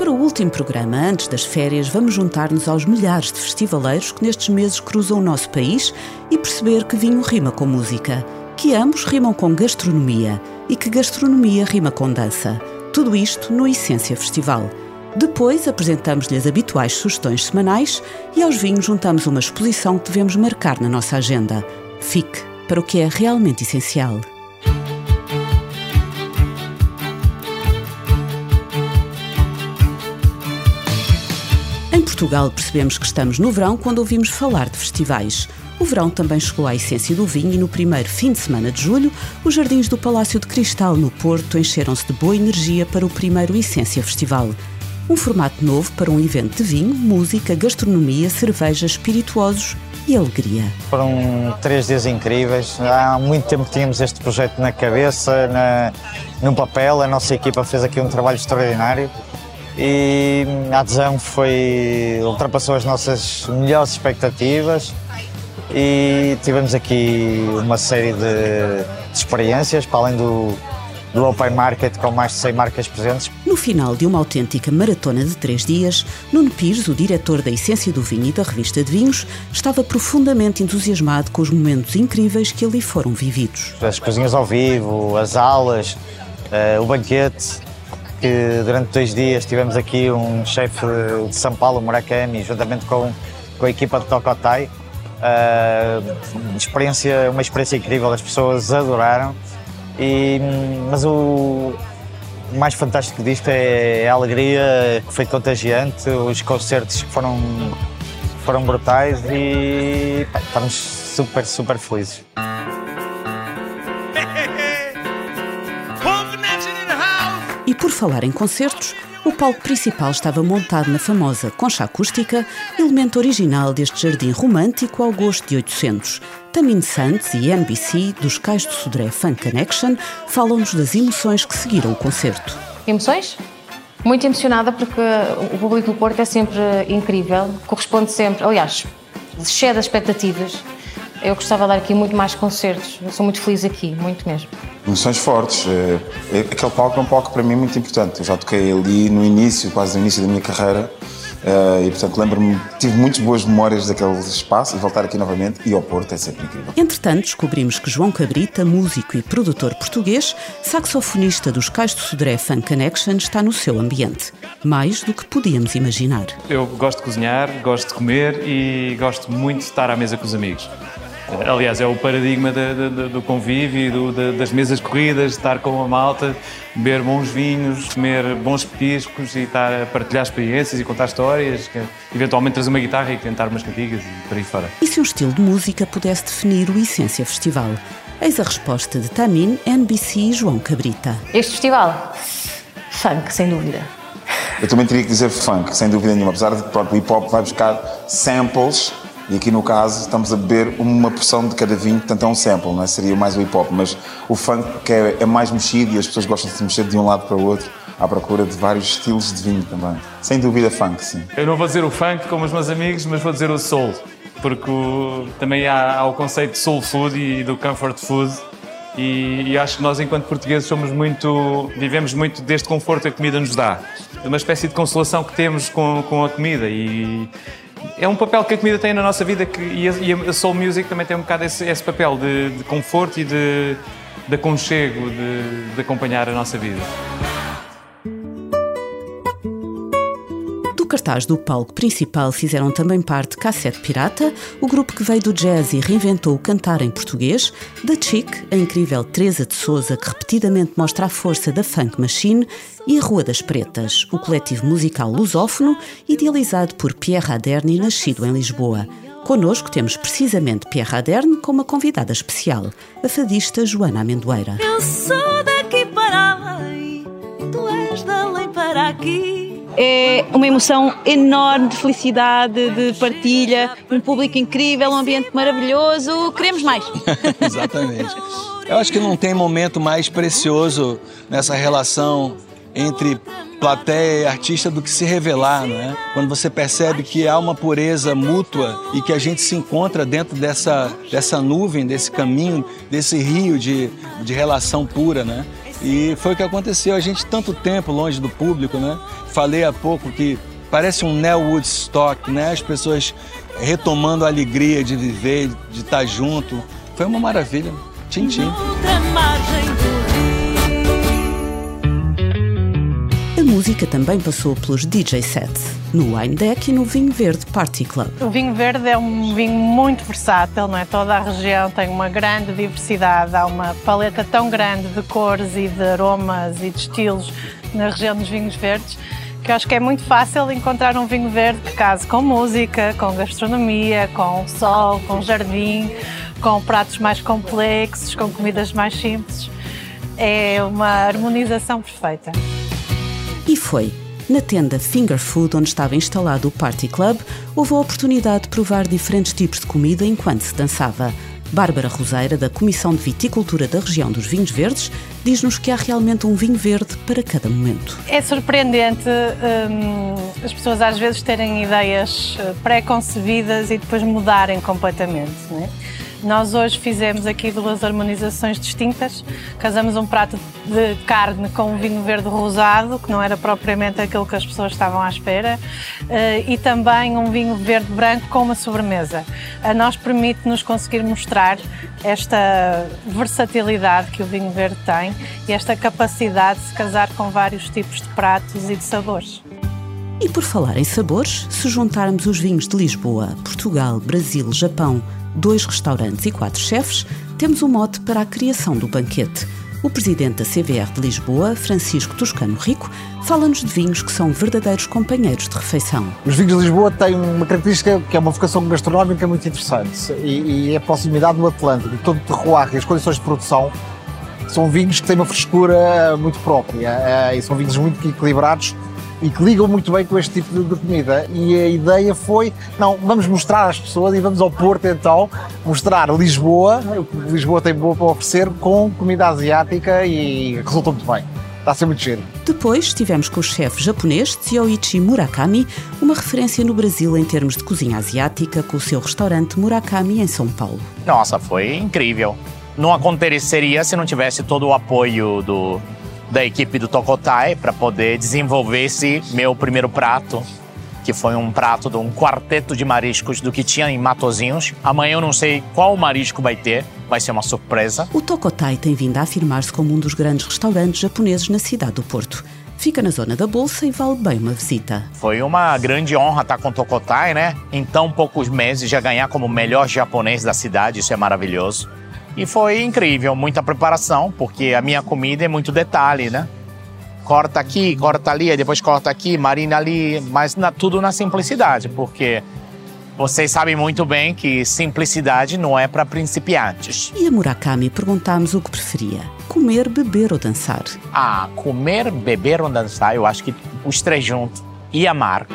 Para o último programa, antes das férias, vamos juntar-nos aos milhares de festivaleiros que nestes meses cruzam o nosso país e perceber que vinho rima com música, que ambos rimam com gastronomia e que gastronomia rima com dança. Tudo isto no Essência Festival. Depois apresentamos-lhe as habituais sugestões semanais e aos vinhos juntamos uma exposição que devemos marcar na nossa agenda. Fique para o que é realmente essencial. Portugal percebemos que estamos no verão quando ouvimos falar de festivais. O verão também chegou à essência do vinho e no primeiro fim de semana de julho, os jardins do Palácio de Cristal, no Porto, encheram-se de boa energia para o primeiro Essência Festival. Um formato novo para um evento de vinho, música, gastronomia, cerveja, espirituosos e alegria. Foram três dias incríveis. Há muito tempo que tínhamos este projeto na cabeça, na, no papel. A nossa equipa fez aqui um trabalho extraordinário e a adesão foi ultrapassou as nossas melhores expectativas e tivemos aqui uma série de, de experiências para além do, do Open Market com mais de 100 marcas presentes. No final de uma autêntica maratona de três dias, Nuno Pires, o diretor da Essência do Vinho e da revista de Vinhos, estava profundamente entusiasmado com os momentos incríveis que ali foram vividos. As cozinhas ao vivo, as aulas, uh, o banquete, que durante dois dias tivemos aqui um chefe de São Paulo, Murakami, juntamente com, com a equipa de Tokotai. Uh, experiência, uma experiência incrível, as pessoas adoraram. E, mas o mais fantástico disto é a alegria que foi contagiante, os concertos foram, foram brutais e pá, estamos super, super felizes. Por falar em concertos, o palco principal estava montado na famosa concha acústica, elemento original deste jardim romântico ao gosto de 800. Tamin Santos e NBC, dos Cais do Sodré Funk Connection, falam-nos das emoções que seguiram o concerto. Emoções? Muito emocionada porque o público do Porto é sempre incrível, corresponde sempre, aliás, excede as expectativas. Eu gostava de dar aqui muito mais concertos, eu sou muito feliz aqui, muito mesmo. Emoções fortes. É, é, aquele palco é um palco para mim muito importante. Eu já toquei ali no início, quase no início da minha carreira. Uh, e portanto lembro-me, tive muitas boas memórias daquele espaço e voltar aqui novamente e ao Porto é sempre incrível. Entretanto, descobrimos que João Cabrita, músico e produtor português, saxofonista dos Cais do Sodré Funk Connection, está no seu ambiente. Mais do que podíamos imaginar. Eu gosto de cozinhar, gosto de comer e gosto muito de estar à mesa com os amigos. Aliás, é o paradigma de, de, do convívio, do, de, das mesas corridas, estar com a malta, beber bons vinhos, comer bons petiscos e estar a partilhar experiências e contar histórias, que, eventualmente trazer uma guitarra e cantar umas cantigas e por aí fora. E se um estilo de música pudesse definir o Essência Festival? Eis a resposta de Tamin, NBC e João Cabrita. Este festival? Funk, sem dúvida. Eu também teria que dizer funk, sem dúvida nenhuma. Apesar de que o hip hop vai buscar samples e aqui no caso estamos a beber uma porção de cada vinho, portanto é um sample, não é? seria mais o hip hop, mas o funk que é, é mais mexido e as pessoas gostam de se mexer de um lado para o outro à procura de vários estilos de vinho também. Sem dúvida funk, sim. Eu não vou dizer o funk como os meus amigos, mas vou dizer o soul, porque também há, há, o conceito de soul food e do comfort food e, e, acho que nós enquanto portugueses somos muito, vivemos muito deste conforto que a comida nos dá, de uma espécie de consolação que temos com, com a comida e é um papel que a comida tem na nossa vida que, e, a, e a soul music também tem um bocado esse, esse papel de, de, conforto e de, de aconchego, de, de acompanhar a nossa vida. Cartaz do palco principal fizeram também parte Cassete Pirata, o grupo que veio do jazz e reinventou o cantar em português, The Chick, a incrível Teresa de Souza, que repetidamente mostra a força da Funk Machine, e Rua das Pretas, o coletivo musical lusófono, idealizado por Pierre Aderni, nascido em Lisboa. Connosco temos precisamente Pierre Aderne com uma convidada especial, a fadista Joana Amendoeira. Eu sou daqui para aí, tu és da para aqui é uma emoção enorme de felicidade, de partilha, um público incrível, um ambiente maravilhoso. Queremos mais. Exatamente. Eu acho que não tem momento mais precioso nessa relação entre plateia e artista do que se revelar, né? Quando você percebe que há uma pureza mútua e que a gente se encontra dentro dessa, dessa nuvem, desse caminho, desse rio de, de relação pura, né? E foi o que aconteceu. A gente tanto tempo longe do público, né? Falei há pouco que parece um Neo Woodstock, né? As pessoas retomando a alegria de viver, de estar junto. Foi uma maravilha. Tchim, tchim. A música também passou pelos DJ sets, no Wine Deck e no Vinho Verde Party Club. O vinho verde é um vinho muito versátil, não é? Toda a região tem uma grande diversidade, há uma paleta tão grande de cores e de aromas e de estilos na região dos vinhos verdes que eu acho que é muito fácil encontrar um vinho verde que case com música, com gastronomia, com sol, com jardim, com pratos mais complexos, com comidas mais simples. É uma harmonização perfeita. E foi. Na tenda Finger Food, onde estava instalado o Party Club, houve a oportunidade de provar diferentes tipos de comida enquanto se dançava. Bárbara Roseira, da Comissão de Viticultura da região dos Vinhos Verdes, diz-nos que há realmente um vinho verde para cada momento. É surpreendente hum, as pessoas às vezes terem ideias eh, pré-concebidas e depois mudarem completamente. Não é? Nós hoje fizemos aqui duas harmonizações distintas. Casamos um prato de carne com um vinho verde rosado, que não era propriamente aquilo que as pessoas estavam à espera, eh, e também um vinho verde branco com uma sobremesa. A nós permite-nos conseguir mostrar esta versatilidade que o vinho verde tem e esta capacidade de se casar com vários tipos de pratos e de sabores. E por falar em sabores, se juntarmos os vinhos de Lisboa, Portugal, Brasil, Japão, dois restaurantes e quatro chefes, temos um mote para a criação do banquete. O presidente da CVR de Lisboa, Francisco Toscano Rico, fala-nos de vinhos que são verdadeiros companheiros de refeição. Os vinhos de Lisboa têm uma característica que é uma vocação gastronómica muito interessante e, e é a proximidade do Atlântico. Todo o terroir e as condições de produção são vinhos que têm uma frescura muito própria e são vinhos muito equilibrados e que ligam muito bem com este tipo de, de, comida. E a ideia foi, não, vamos mostrar às pessoas e vamos ao Porto então, mostrar Lisboa, o que Lisboa tem boa para oferecer, com comida asiática e resultou muito bem. Está a ser muito cheiro. Depois estivemos com o chefe japonês Tsuyoichi Murakami, uma referência no Brasil em termos de cozinha asiática, com o seu restaurante Murakami em São Paulo. Nossa, foi incrível. Não aconteceria se não tivesse todo o apoio do, da equipe do Tokotai para poder desenvolver esse meu primeiro prato, que foi um prato de um quarteto de mariscos do que tinha em Matozinhos. Amanhã eu não sei qual marisco vai ter, vai ser uma surpresa. O Tokotai tem vindo a afirmar-se como um dos grandes restaurantes japoneses na cidade do Porto. Fica na zona da Bolsa e vale bem uma visita. Foi uma grande honra estar com o Tokotai, né? Em tão poucos meses já ganhar como melhor japonês da cidade, isso é maravilhoso. E foi incrível, muita preparação, porque a minha comida é muito detalhe, né? Corta aqui, corta ali, depois corta aqui, marina ali, mas na, tudo na simplicidade, porque vocês sabem muito bem que simplicidade não é para principiantes. E a Murakami perguntámos o que preferia: comer, beber ou dançar? Ah, comer, beber ou dançar, eu acho que os três juntos. E amar.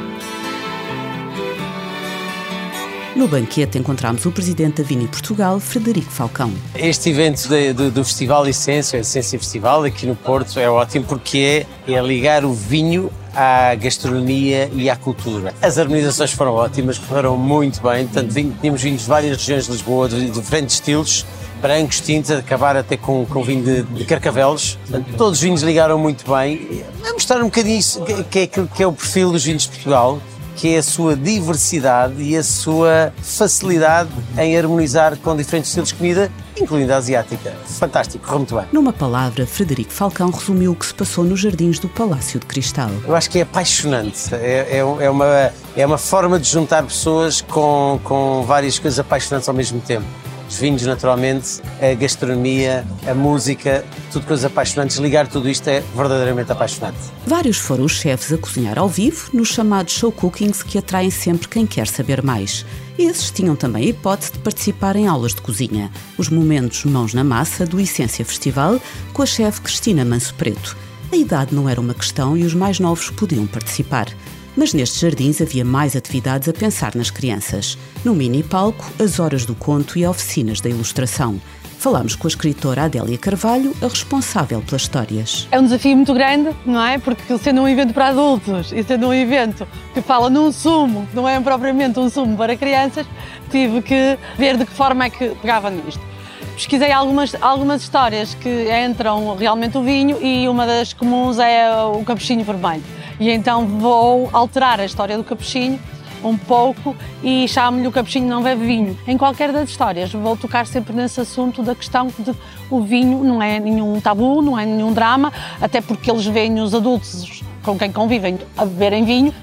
No banquete encontramos o presidente da Vini Portugal, Frederico Falcão. Este evento de, de, do Festival Essência, Essência Festival, aqui no Porto, é ótimo porque é, é ligar o vinho à gastronomia e à cultura. As harmonizações foram ótimas, correram muito bem, portanto, tínhamos vinhos de várias regiões de Lisboa, de diferentes estilos, brancos, tintos, acabar até com, com vinho de, de carcavelos. Portanto, todos os vinhos ligaram muito bem. A mostrar um bocadinho isso, que é, que é o perfil dos vinhos de Portugal, que é a sua diversidade e a sua facilidade em harmonizar com diferentes estilos de comida, incluindo a asiática. Fantástico, correu muito bem. Numa palavra, Frederico Falcão resumiu o que se passou nos jardins do Palácio de Cristal. Eu acho que é apaixonante. É, é, é uma, é uma forma de juntar pessoas com, com várias coisas apaixonantes ao mesmo tempo os vinhos, naturalmente, a gastronomia, a música, tudo coisas apaixonantes. Ligar tudo isto é verdadeiramente apaixonante. Vários foram os chefes a cozinhar ao vivo nos chamados show cookings que atraem sempre quem quer saber mais. Esses tinham também a hipótese de participar em aulas de cozinha, os momentos mãos na massa do Essência Festival com a chefe Cristina Manso Preto. A idade não era uma questão e os mais novos podiam participar. Mas nestes jardins havia mais atividades a pensar nas crianças. No mini palco, as horas do conto e oficinas da ilustração. Falámos com a escritora Adélia Carvalho, a responsável pelas histórias. É um desafio muito grande, não é? Porque sendo um evento para adultos e sendo um evento que fala num sumo, que não é propriamente um sumo para crianças, tive que ver de que forma é que pegava nisto. Pesquisei algumas, algumas histórias que entram realmente o vinho e uma das comuns é o capuchinho vermelho. E então vou alterar a história do capuchinho um pouco e chamo-lhe o capuchinho não bebe vinho. Em qualquer das histórias vou tocar sempre nesse assunto da questão de o vinho não é nenhum tabu, não é nenhum drama, até porque eles veem os adultos com quem convivem a beberem vinho,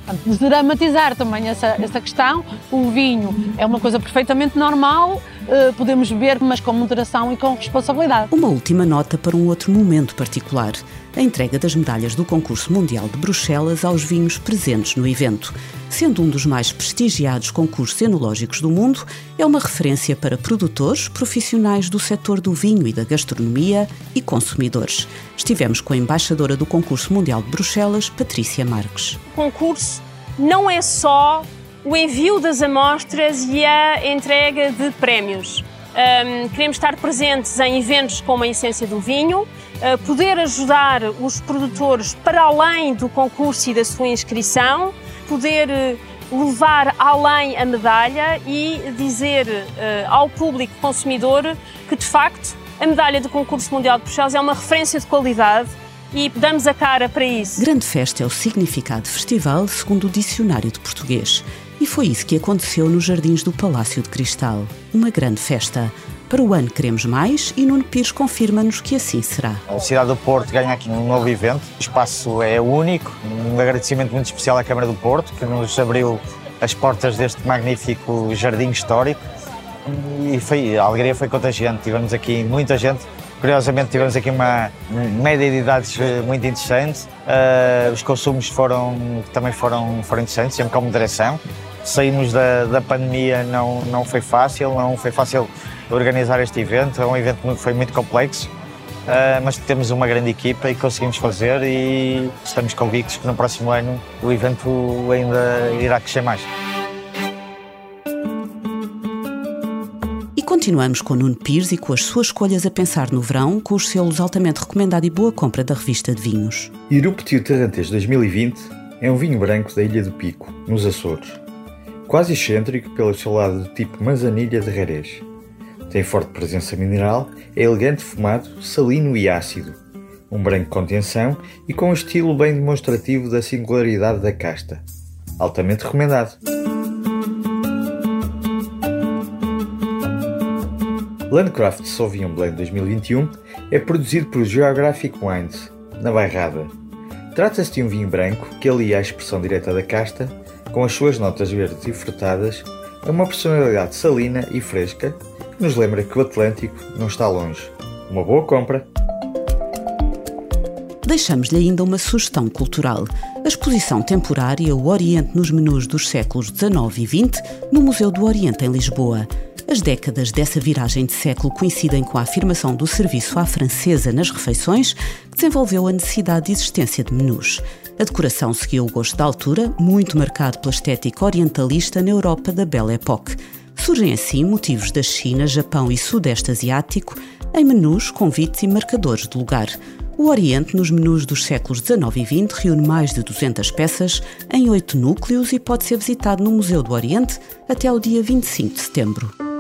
dramatizar também essa, essa questão. O vinho é uma coisa perfeitamente normal, eh, podemos beber, mas com moderação e com responsabilidade. Uma última nota para um outro momento particular a entrega das medalhas do Concurso Mundial de Bruxelas aos vinhos presentes no evento. Sendo um dos mais prestigiados concursos enológicos do mundo, é uma referência para produtores, profissionais do setor do vinho e da gastronomia e consumidores. Estivemos com a embaixadora do Concurso Mundial de Bruxelas, Patrícia Marques. O concurso não é só o envio das amostras e a entrega de prémios. Um, queremos estar presentes em eventos como a Essência do Vinho, uh, poder ajudar os produtores para além do concurso e da sua inscrição, poder uh, levar além a medalha e dizer uh, ao público consumidor que, de facto, a medalha do Concurso Mundial de Bruxelas é uma referência de qualidade e damos a cara para isso. Grande Festa é o significado de festival segundo o Dicionário de Português. E foi isso que aconteceu nos Jardins do Palácio de Cristal. Uma grande festa. Para o ano queremos mais e Nuno Pires confirma-nos que assim será. A cidade do Porto ganha aqui um novo evento. O espaço é único. Um agradecimento muito especial à Câmara do Porto, que nos abriu as portas deste magnífico jardim histórico. E foi, a alegria foi contagiante. Tivemos aqui muita gente Curiosamente tivemos aqui uma média de idades eh, muito interessante. Uh, os consumos foram, também foram, foram interessantes, sempre com moderação. Saímos da, da pandemia, não, não foi fácil, não foi fácil organizar este evento. É um evento que foi muito complexo, uh, mas temos uma grande equipa e conseguimos fazer e estamos convictos que no próximo ano o evento ainda irá crescer mais. Continuamos com Nuno Pires e com as suas escolhas a pensar no verão, com os selos altamente recomendado e boa compra da revista de vinhos. Iruptio Terrantes 2020 é um vinho branco da Ilha do Pico, nos Açores. Quase excêntrico pelo seu lado do tipo manzanilha de Jerez. Tem forte presença mineral, é elegante fumado, salino e ácido. Um branco com tensão e com um estilo bem demonstrativo da singularidade da casta. Altamente recomendado. Landcraft Sauvignon Blanc 2021 é produzido por Geographic Wines, na Bairrada. Trata-se de um vinho branco que alia a expressão direta da casta, com as suas notas verdes e frutadas, a uma personalidade salina e fresca que nos lembra que o Atlântico não está longe. Uma boa compra! Deixamos-lhe ainda uma sugestão cultural. A exposição temporária O Oriente nos Menus dos séculos XIX e XX no Museu do Oriente em Lisboa. As décadas dessa viragem de século coincidem com a afirmação do serviço à francesa nas refeições, que desenvolveu a necessidade de existência de menus. A decoração seguiu o gosto da altura, muito marcado pela estética orientalista na Europa da Belle Époque. Surgem assim motivos da China, Japão e Sudeste Asiático em menus, convites e marcadores de lugar. O Oriente, nos menus dos séculos XIX e XX, reúne mais de 200 peças em oito núcleos e pode ser visitado no Museu do Oriente até ao dia 25 de setembro.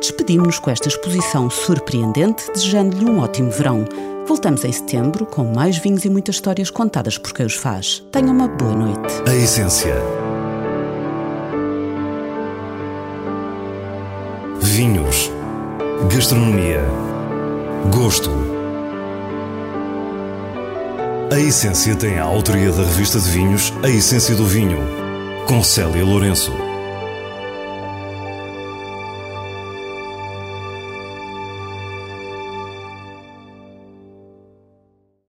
Despedimos-nos com esta exposição surpreendente, desejando-lhe um ótimo verão. Voltamos em setembro com mais vinhos e muitas histórias contadas por quem os faz. Tenham uma boa noite. A essência. Vinhos. Gastronomia. Gosto. A essência tem a autoria da revista de vinhos A Essência do Vinho, com Célia Lourenço.